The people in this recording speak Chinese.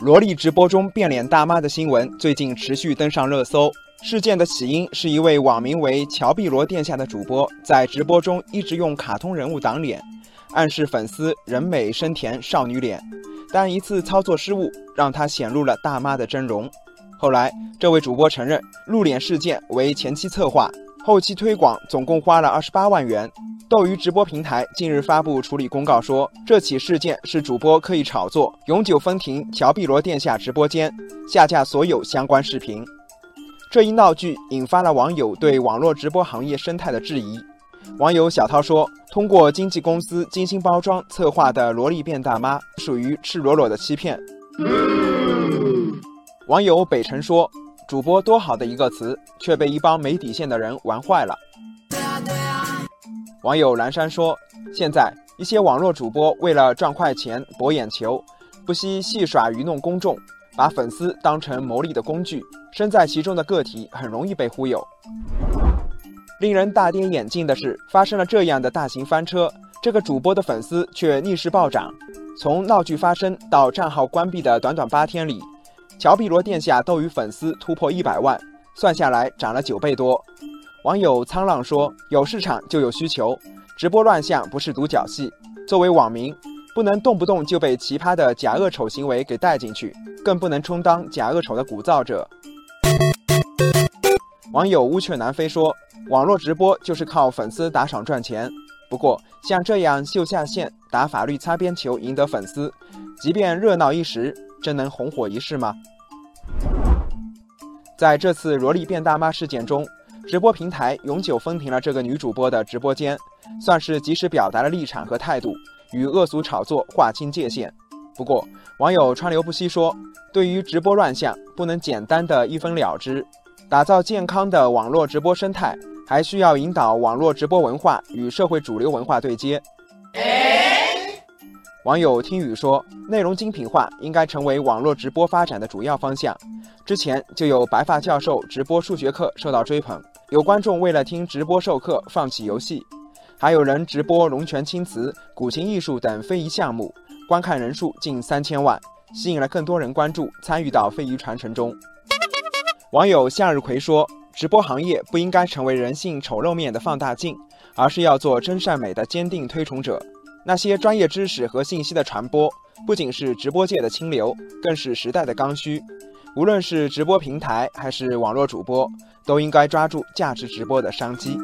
萝莉直播中变脸大妈的新闻最近持续登上热搜。事件的起因是一位网名为“乔碧罗殿下”的主播在直播中一直用卡通人物挡脸，暗示粉丝人美声甜少女脸，但一次操作失误让他显露了大妈的真容。后来，这位主播承认露脸事件为前期策划，后期推广总共花了二十八万元。斗鱼直播平台近日发布处理公告说，这起事件是主播刻意炒作，永久封停乔碧罗殿下直播间，下架所有相关视频。这一闹剧引发了网友对网络直播行业生态的质疑。网友小涛说：“通过经纪公司精心包装策划的萝莉变大妈，属于赤裸裸的欺骗。”网友北辰说：“主播多好的一个词，却被一帮没底线的人玩坏了。”网友蓝山说：“现在一些网络主播为了赚快钱博眼球，不惜戏耍愚弄公众。”把粉丝当成牟利的工具，身在其中的个体很容易被忽悠。令人大跌眼镜的是，发生了这样的大型翻车，这个主播的粉丝却逆势暴涨。从闹剧发生到账号关闭的短短八天里，乔碧罗殿下斗鱼粉丝突破一百万，算下来涨了九倍多。网友沧浪说：“有市场就有需求，直播乱象不是独角戏。作为网民。”不能动不动就被奇葩的假恶丑行为给带进去，更不能充当假恶丑的鼓噪者。网友乌鹊南飞说：“网络直播就是靠粉丝打赏赚钱。不过，像这样秀下限、打法律擦边球赢得粉丝，即便热闹一时，真能红火一世吗？”在这次萝莉变大妈事件中，直播平台永久封停了这个女主播的直播间，算是及时表达了立场和态度。与恶俗炒作划清界限。不过，网友川流不息说，对于直播乱象，不能简单的一分了之。打造健康的网络直播生态，还需要引导网络直播文化与社会主流文化对接。网友听雨说，内容精品化应该成为网络直播发展的主要方向。之前就有白发教授直播数学课受到追捧，有观众为了听直播授课放弃游戏。还有人直播龙泉青瓷、古琴艺术等非遗项目，观看人数近三千万，吸引了更多人关注，参与到非遗传承中。网友向日葵说：“直播行业不应该成为人性丑陋面的放大镜，而是要做真善美的坚定推崇者。那些专业知识和信息的传播，不仅是直播界的清流，更是时代的刚需。无论是直播平台还是网络主播，都应该抓住价值直播的商机。”